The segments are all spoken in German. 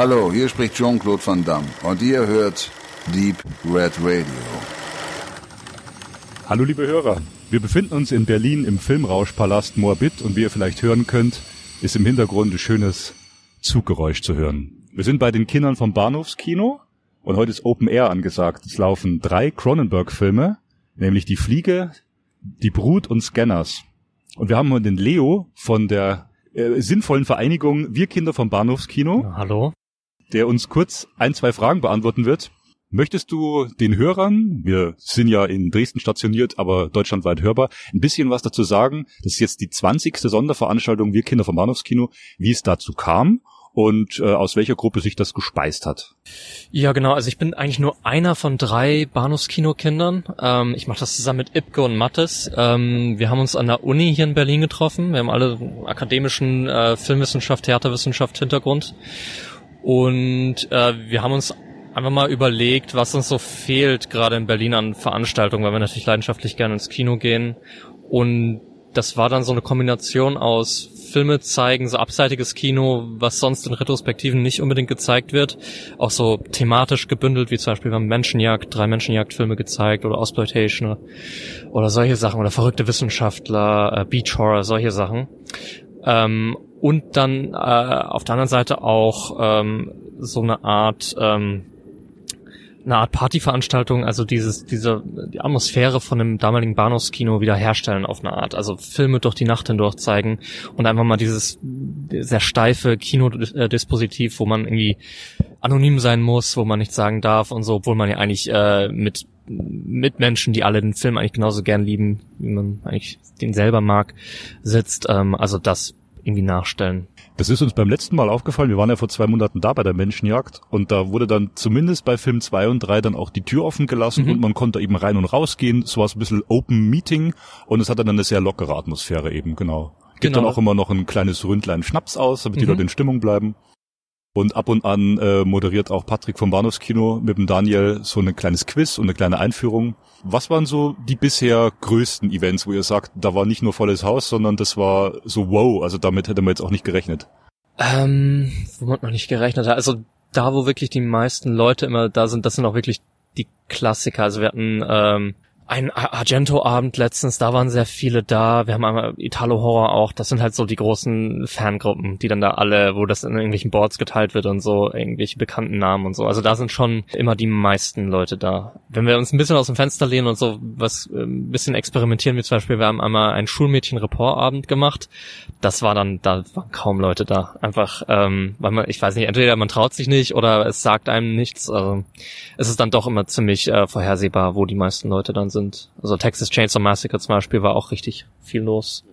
Hallo, hier spricht Jean-Claude Van Damme und ihr hört Deep Red Radio. Hallo liebe Hörer, wir befinden uns in Berlin im Filmrauschpalast Moabit und wie ihr vielleicht hören könnt, ist im Hintergrund ein schönes Zuggeräusch zu hören. Wir sind bei den Kindern vom Bahnhofskino und heute ist Open Air angesagt. Es laufen drei Cronenberg-Filme, nämlich Die Fliege, Die Brut und Scanners. Und wir haben heute den Leo von der äh, sinnvollen Vereinigung Wir Kinder vom Bahnhofskino. Ja, hallo. Der uns kurz ein, zwei Fragen beantworten wird. Möchtest du den Hörern, wir sind ja in Dresden stationiert, aber deutschlandweit hörbar, ein bisschen was dazu sagen? Das ist jetzt die 20. Sonderveranstaltung Wir Kinder vom Bahnhofskino, wie es dazu kam und äh, aus welcher Gruppe sich das gespeist hat. Ja, genau. Also ich bin eigentlich nur einer von drei Bahnhofskino-Kindern. Ähm, ich mache das zusammen mit Ipke und Mattes. Ähm, wir haben uns an der Uni hier in Berlin getroffen. Wir haben alle akademischen äh, Filmwissenschaft, Theaterwissenschaft Hintergrund. Und äh, wir haben uns einfach mal überlegt, was uns so fehlt, gerade in Berlin an Veranstaltungen, weil wir natürlich leidenschaftlich gerne ins Kino gehen. Und das war dann so eine Kombination aus Filme zeigen, so abseitiges Kino, was sonst in Retrospektiven nicht unbedingt gezeigt wird. Auch so thematisch gebündelt, wie zum Beispiel beim Menschenjagd, drei Menschenjagdfilme gezeigt oder Ausploitation oder solche Sachen oder verrückte Wissenschaftler, äh, Beach Horror, solche Sachen. Ähm, und dann äh, auf der anderen Seite auch ähm, so eine Art ähm, eine Art Partyveranstaltung, also dieses, diese, die Atmosphäre von dem damaligen Bahnhofskino wiederherstellen auf eine Art. Also Filme durch die Nacht hindurch zeigen und einfach mal dieses sehr steife Kinodispositiv, wo man irgendwie anonym sein muss, wo man nichts sagen darf und so, obwohl man ja eigentlich äh, mit mit Menschen, die alle den Film eigentlich genauso gern lieben, wie man eigentlich den selber mag, sitzt. Ähm, also das irgendwie nachstellen. Das ist uns beim letzten Mal aufgefallen. Wir waren ja vor zwei Monaten da bei der Menschenjagd und da wurde dann zumindest bei Film 2 und 3 dann auch die Tür offen gelassen mhm. und man konnte eben rein und rausgehen. Es war so ein bisschen Open Meeting und es hatte dann eine sehr lockere Atmosphäre eben, genau. Gibt genau. dann auch immer noch ein kleines Ründlein Schnaps aus, damit mhm. die Leute in Stimmung bleiben. Und ab und an äh, moderiert auch Patrick vom Bahnhofskino mit dem Daniel so ein kleines Quiz und eine kleine Einführung. Was waren so die bisher größten Events, wo ihr sagt, da war nicht nur volles Haus, sondern das war so wow, also damit hätte man jetzt auch nicht gerechnet? Ähm, womit man nicht gerechnet hat. Also da, wo wirklich die meisten Leute immer da sind, das sind auch wirklich die Klassiker. Also wir hatten ähm, ein Argento-Abend letztens, da waren sehr viele da. Wir haben einmal Italo-Horror auch. Das sind halt so die großen Fangruppen, die dann da alle, wo das in irgendwelchen Boards geteilt wird und so, irgendwelche bekannten Namen und so. Also da sind schon immer die meisten Leute da. Wenn wir uns ein bisschen aus dem Fenster lehnen und so was äh, ein bisschen experimentieren, wie zum Beispiel, wir haben einmal einen Schulmädchen-Report-Abend gemacht. Das war dann, da waren kaum Leute da. Einfach, ähm, weil man, ich weiß nicht, entweder man traut sich nicht oder es sagt einem nichts. Also es ist dann doch immer ziemlich äh, vorhersehbar, wo die meisten Leute dann sind sind. Also Texas Chainsaw Massacre zum Beispiel war auch richtig viel los.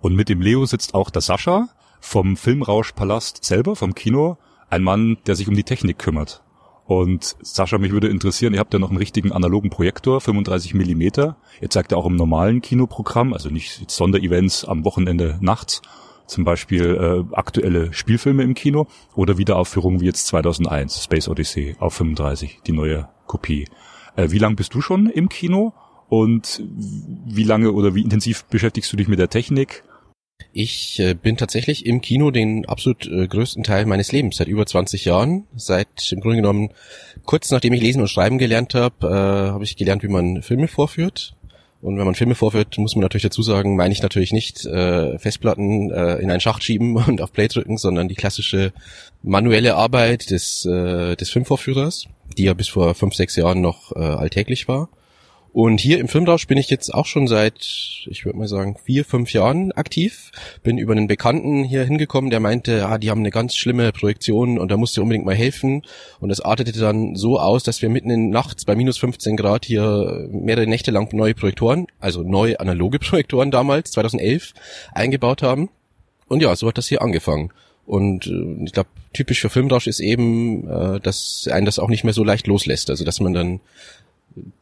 Und mit dem Leo sitzt auch der Sascha vom Filmrauschpalast selber, vom Kino. Ein Mann, der sich um die Technik kümmert. Und Sascha, mich würde interessieren, ihr habt ja noch einen richtigen analogen Projektor, 35 Millimeter. Ihr zeigt ja auch im normalen Kinoprogramm, also nicht Sonderevents am Wochenende nachts, zum Beispiel äh, aktuelle Spielfilme im Kino oder Wiederaufführungen wie jetzt 2001, Space Odyssey auf 35, die neue Kopie. Äh, wie lang bist du schon im Kino und wie lange oder wie intensiv beschäftigst du dich mit der Technik? Ich äh, bin tatsächlich im Kino den absolut äh, größten Teil meines Lebens, seit über 20 Jahren. Seit im Grunde genommen kurz nachdem ich lesen und schreiben gelernt habe, äh, habe ich gelernt, wie man Filme vorführt. Und wenn man Filme vorführt, muss man natürlich dazu sagen, meine ich natürlich nicht äh, Festplatten äh, in einen Schacht schieben und auf Play drücken, sondern die klassische manuelle Arbeit des, äh, des Filmvorführers, die ja bis vor fünf, sechs Jahren noch äh, alltäglich war. Und hier im Filmrausch bin ich jetzt auch schon seit, ich würde mal sagen, vier, fünf Jahren aktiv. Bin über einen Bekannten hier hingekommen, der meinte, ah, die haben eine ganz schlimme Projektion und da musst du unbedingt mal helfen. Und es artete dann so aus, dass wir mitten in nachts bei minus 15 Grad hier mehrere Nächte lang neue Projektoren, also neue analoge Projektoren damals, 2011, eingebaut haben. Und ja, so hat das hier angefangen. Und äh, ich glaube, typisch für Filmrausch ist eben, äh, dass einen das auch nicht mehr so leicht loslässt. Also dass man dann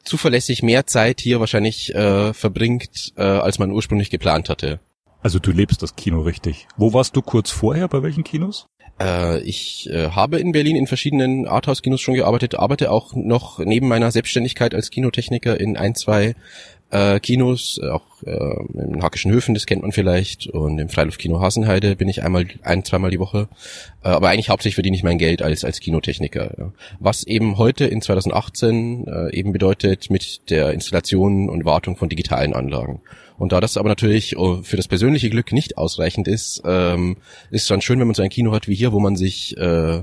zuverlässig mehr Zeit hier wahrscheinlich äh, verbringt, äh, als man ursprünglich geplant hatte. Also du lebst das Kino richtig. Wo warst du kurz vorher, bei welchen Kinos? Äh, ich äh, habe in Berlin in verschiedenen Arthouse-Kinos schon gearbeitet, arbeite auch noch neben meiner Selbstständigkeit als Kinotechniker in ein, zwei äh, Kinos, äh, auch äh, in Hackischen Höfen, das kennt man vielleicht, und im Freiluftkino Hasenheide bin ich einmal, ein, zweimal die Woche. Äh, aber eigentlich hauptsächlich verdiene ich mein Geld als, als Kinotechniker. Ja. Was eben heute in 2018 äh, eben bedeutet mit der Installation und Wartung von digitalen Anlagen. Und da das aber natürlich äh, für das persönliche Glück nicht ausreichend ist, ähm, ist es dann schön, wenn man so ein Kino hat wie hier, wo man sich äh,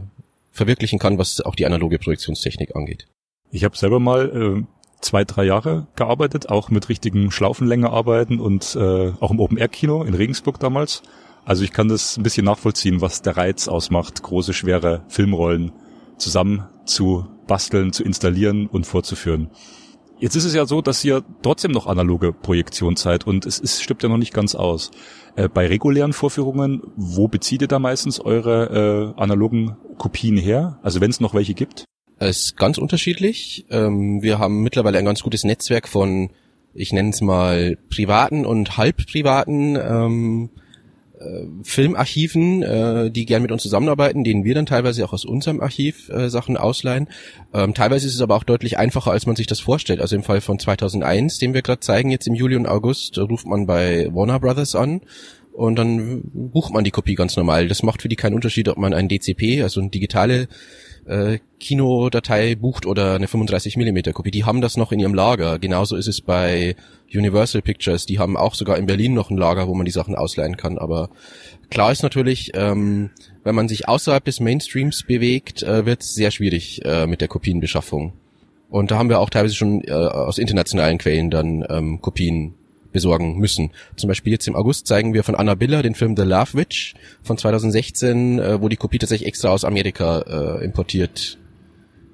verwirklichen kann, was auch die analoge Projektionstechnik angeht. Ich habe selber mal äh, zwei, drei Jahre gearbeitet, auch mit richtigen Schlaufenlänge arbeiten und äh, auch im Open-Air-Kino in Regensburg damals. Also ich kann das ein bisschen nachvollziehen, was der Reiz ausmacht, große, schwere Filmrollen zusammen zu basteln, zu installieren und vorzuführen. Jetzt ist es ja so, dass ihr trotzdem noch analoge Projektion seid und es ist, stimmt ja noch nicht ganz aus. Äh, bei regulären Vorführungen, wo bezieht ihr da meistens eure äh, analogen Kopien her? Also wenn es noch welche gibt? Ist ganz unterschiedlich. Ähm, wir haben mittlerweile ein ganz gutes Netzwerk von, ich nenne es mal, privaten und halbprivaten ähm, äh, Filmarchiven, äh, die gern mit uns zusammenarbeiten, denen wir dann teilweise auch aus unserem Archiv äh, Sachen ausleihen. Ähm, teilweise ist es aber auch deutlich einfacher, als man sich das vorstellt. Also im Fall von 2001, den wir gerade zeigen, jetzt im Juli und August, ruft man bei Warner Brothers an und dann bucht man die Kopie ganz normal. Das macht für die keinen Unterschied, ob man ein DCP, also eine digitale äh, Kinodatei bucht oder eine 35 mm Kopie. Die haben das noch in ihrem Lager. Genauso ist es bei Universal Pictures. Die haben auch sogar in Berlin noch ein Lager, wo man die Sachen ausleihen kann. Aber klar ist natürlich, ähm, wenn man sich außerhalb des Mainstreams bewegt, äh, wird es sehr schwierig äh, mit der Kopienbeschaffung. Und da haben wir auch teilweise schon äh, aus internationalen Quellen dann ähm, Kopien besorgen müssen. Zum Beispiel jetzt im August zeigen wir von Anna Biller den Film The Love Witch von 2016, äh, wo die Kopie tatsächlich extra aus Amerika äh, importiert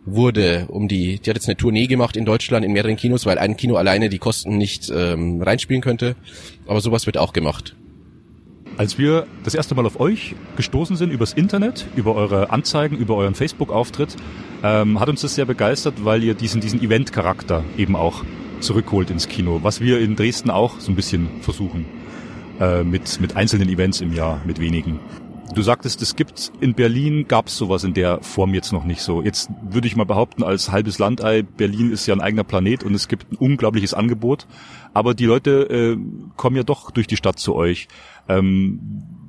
wurde, um die, die hat jetzt eine Tournee gemacht in Deutschland in mehreren Kinos, weil ein Kino alleine die Kosten nicht ähm, reinspielen könnte. Aber sowas wird auch gemacht. Als wir das erste Mal auf euch gestoßen sind übers Internet, über eure Anzeigen, über euren Facebook-Auftritt, ähm, hat uns das sehr begeistert, weil ihr diesen, diesen Event-Charakter eben auch zurückholt ins Kino, was wir in Dresden auch so ein bisschen versuchen. Äh, mit, mit einzelnen Events im Jahr, mit wenigen. Du sagtest, es gibt in Berlin, gab es sowas in der Form jetzt noch nicht so. Jetzt würde ich mal behaupten, als halbes Landei, Berlin ist ja ein eigener Planet und es gibt ein unglaubliches Angebot. Aber die Leute äh, kommen ja doch durch die Stadt zu euch. Ähm,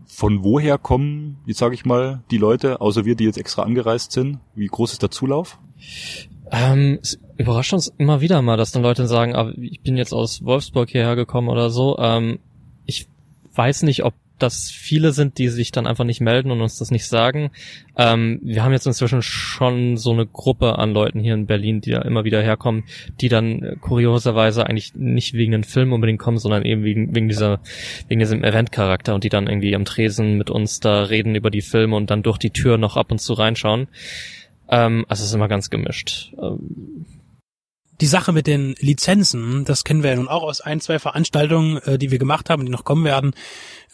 von woher kommen, jetzt sage ich mal, die Leute, außer wir, die jetzt extra angereist sind? Wie groß ist der Zulauf? Ähm, es überrascht uns immer wieder mal, dass dann Leute sagen, ah, ich bin jetzt aus Wolfsburg hierher gekommen oder so. Ähm, ich weiß nicht, ob das viele sind, die sich dann einfach nicht melden und uns das nicht sagen. Ähm, wir haben jetzt inzwischen schon so eine Gruppe an Leuten hier in Berlin, die da immer wieder herkommen, die dann äh, kurioserweise eigentlich nicht wegen den Film unbedingt kommen, sondern eben wegen, wegen dieser, wegen diesem Eventcharakter und die dann irgendwie am Tresen mit uns da reden über die Filme und dann durch die Tür noch ab und zu reinschauen. Ähm, also es ist immer ganz gemischt. Ähm, die Sache mit den Lizenzen, das kennen wir ja nun auch aus ein, zwei Veranstaltungen, äh, die wir gemacht haben, die noch kommen werden.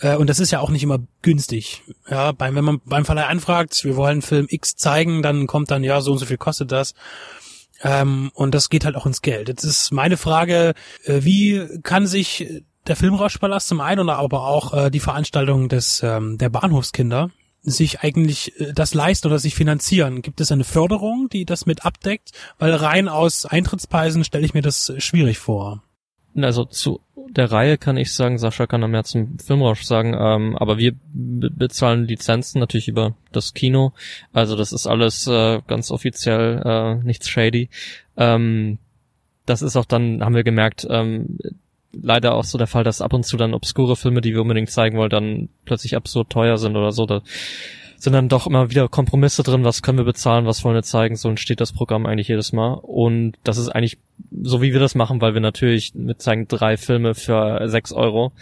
Äh, und das ist ja auch nicht immer günstig. Ja, beim, wenn man beim Verleih anfragt, wir wollen Film X zeigen, dann kommt dann, ja, so und so viel kostet das. Ähm, und das geht halt auch ins Geld. Jetzt ist meine Frage, äh, wie kann sich der Filmrauschpalast zum einen oder aber auch die Veranstaltung des ähm, der Bahnhofskinder sich eigentlich äh, das leisten oder sich finanzieren? Gibt es eine Förderung, die das mit abdeckt? Weil rein aus Eintrittspreisen stelle ich mir das schwierig vor. Also zu der Reihe kann ich sagen, Sascha kann da mehr zum Filmrausch sagen, ähm, aber wir bezahlen Lizenzen natürlich über das Kino. Also das ist alles äh, ganz offiziell, äh, nichts shady. Ähm, das ist auch dann, haben wir gemerkt, ähm, leider auch so der Fall, dass ab und zu dann obskure Filme, die wir unbedingt zeigen wollen, dann plötzlich absurd teuer sind oder so. Da sind dann doch immer wieder Kompromisse drin, was können wir bezahlen, was wollen wir zeigen, so entsteht das Programm eigentlich jedes Mal. Und das ist eigentlich so, wie wir das machen, weil wir natürlich, wir zeigen drei Filme für sechs Euro,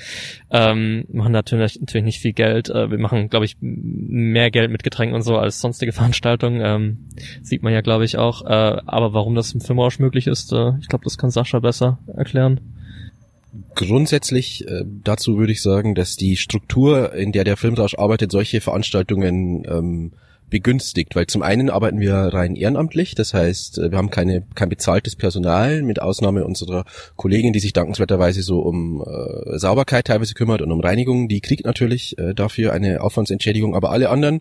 ähm, machen natürlich, natürlich nicht viel Geld. Äh, wir machen, glaube ich, mehr Geld mit Getränken und so als sonstige Veranstaltungen, ähm, sieht man ja, glaube ich, auch. Äh, aber warum das im Filmrausch möglich ist, äh, ich glaube, das kann Sascha besser erklären. Grundsätzlich äh, dazu würde ich sagen, dass die Struktur, in der der Filmrausch arbeitet, solche Veranstaltungen ähm, begünstigt, weil zum einen arbeiten wir rein ehrenamtlich, das heißt, äh, wir haben keine kein bezahltes Personal, mit Ausnahme unserer Kollegin, die sich dankenswerterweise so um äh, Sauberkeit teilweise kümmert und um Reinigung, die kriegt natürlich äh, dafür eine Aufwandsentschädigung, aber alle anderen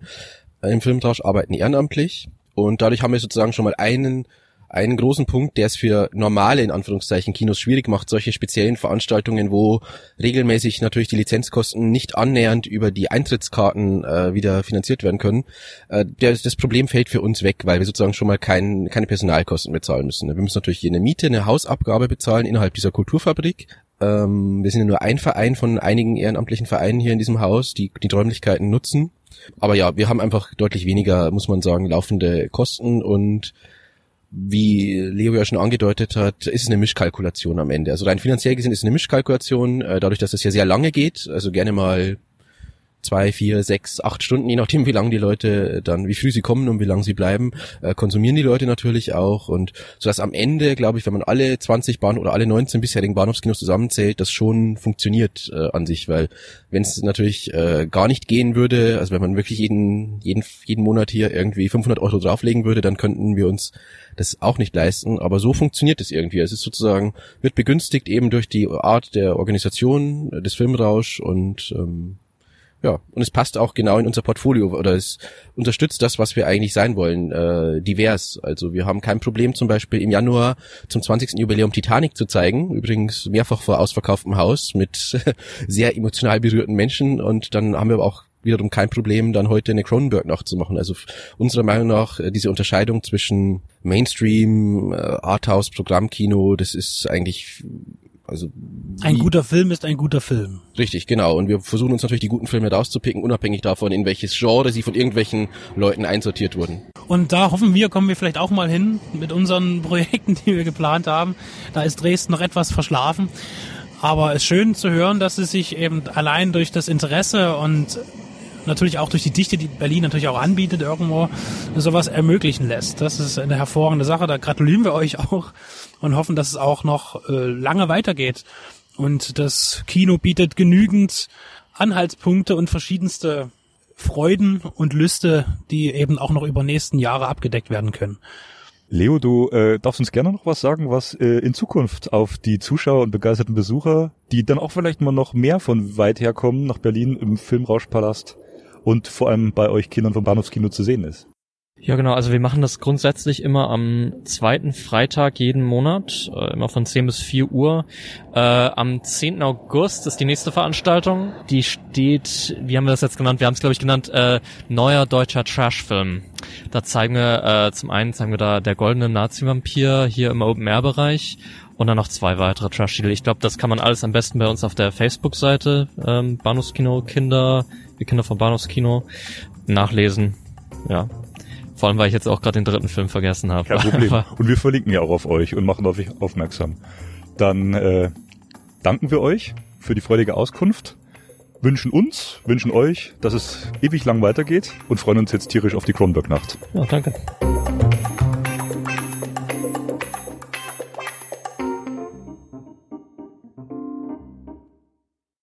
äh, im Filmtausch arbeiten ehrenamtlich. Und dadurch haben wir sozusagen schon mal einen einen großen Punkt, der es für normale, in Anführungszeichen, Kinos schwierig macht, solche speziellen Veranstaltungen, wo regelmäßig natürlich die Lizenzkosten nicht annähernd über die Eintrittskarten äh, wieder finanziert werden können. Äh, der, das Problem fällt für uns weg, weil wir sozusagen schon mal kein, keine Personalkosten bezahlen müssen. Wir müssen natürlich hier eine Miete, eine Hausabgabe bezahlen innerhalb dieser Kulturfabrik. Ähm, wir sind ja nur ein Verein von einigen ehrenamtlichen Vereinen hier in diesem Haus, die die Räumlichkeiten nutzen. Aber ja, wir haben einfach deutlich weniger, muss man sagen, laufende Kosten und wie Leo ja schon angedeutet hat, ist es eine Mischkalkulation am Ende. Also rein finanziell gesehen ist es eine Mischkalkulation, äh, dadurch, dass es ja sehr lange geht, also gerne mal zwei, vier, sechs, acht Stunden, je nachdem, wie lange die Leute dann, wie früh sie kommen und wie lange sie bleiben, äh, konsumieren die Leute natürlich auch. Und so dass am Ende, glaube ich, wenn man alle 20 Bahn oder alle 19 bisherigen Bahnhofskinos zusammenzählt, das schon funktioniert äh, an sich, weil wenn es natürlich äh, gar nicht gehen würde, also wenn man wirklich jeden, jeden, jeden Monat hier irgendwie 500 Euro drauflegen würde, dann könnten wir uns das auch nicht leisten, aber so funktioniert es irgendwie. Es ist sozusagen, wird begünstigt eben durch die Art der Organisation des Filmrausch und ähm, ja, und es passt auch genau in unser Portfolio oder es unterstützt das, was wir eigentlich sein wollen, äh, divers. Also wir haben kein Problem zum Beispiel im Januar zum 20. Jubiläum Titanic zu zeigen, übrigens mehrfach vor ausverkauftem Haus mit sehr emotional berührten Menschen und dann haben wir aber auch wiederum kein Problem, dann heute eine Cronenberg nachzumachen. Also unserer Meinung nach äh, diese Unterscheidung zwischen Mainstream, äh, Arthouse, Programmkino, das ist eigentlich also ein guter Film ist ein guter Film. Richtig, genau. Und wir versuchen uns natürlich die guten Filme rauszupicken, unabhängig davon, in welches Genre sie von irgendwelchen Leuten einsortiert wurden. Und da hoffen wir, kommen wir vielleicht auch mal hin mit unseren Projekten, die wir geplant haben. Da ist Dresden noch etwas verschlafen. Aber es ist schön zu hören, dass es sich eben allein durch das Interesse und natürlich auch durch die Dichte, die Berlin natürlich auch anbietet, irgendwo sowas ermöglichen lässt. Das ist eine hervorragende Sache. Da gratulieren wir euch auch und hoffen, dass es auch noch äh, lange weitergeht. Und das Kino bietet genügend Anhaltspunkte und verschiedenste Freuden und Lüste, die eben auch noch über nächsten Jahre abgedeckt werden können. Leo, du äh, darfst uns gerne noch was sagen, was äh, in Zukunft auf die Zuschauer und begeisterten Besucher, die dann auch vielleicht mal noch mehr von weit herkommen, nach Berlin im Filmrauschpalast und vor allem bei euch Kindern vom Bahnhofskino zu sehen ist. Ja, genau. Also wir machen das grundsätzlich immer am zweiten Freitag jeden Monat, äh, immer von 10 bis 4 Uhr. Äh, am 10. August ist die nächste Veranstaltung. Die steht, wie haben wir das jetzt genannt? Wir haben es, glaube ich, genannt, äh, Neuer deutscher Trashfilm. Da zeigen wir, äh, zum einen zeigen wir da der goldene Nazi-Vampir hier im Open-Air-Bereich und dann noch zwei weitere Trash-Titel. Ich glaube, das kann man alles am besten bei uns auf der Facebook-Seite ähm, Bahnhofskino Kinder, die Kinder vom Bahnhofskino nachlesen. Ja, vor allem, weil ich jetzt auch gerade den dritten Film vergessen habe. Kein Problem. und wir verlinken ja auch auf euch und machen auf euch aufmerksam. Dann äh, danken wir euch für die freudige Auskunft, wünschen uns, wünschen euch, dass es ewig lang weitergeht und freuen uns jetzt tierisch auf die Kronberg-Nacht. Ja, danke.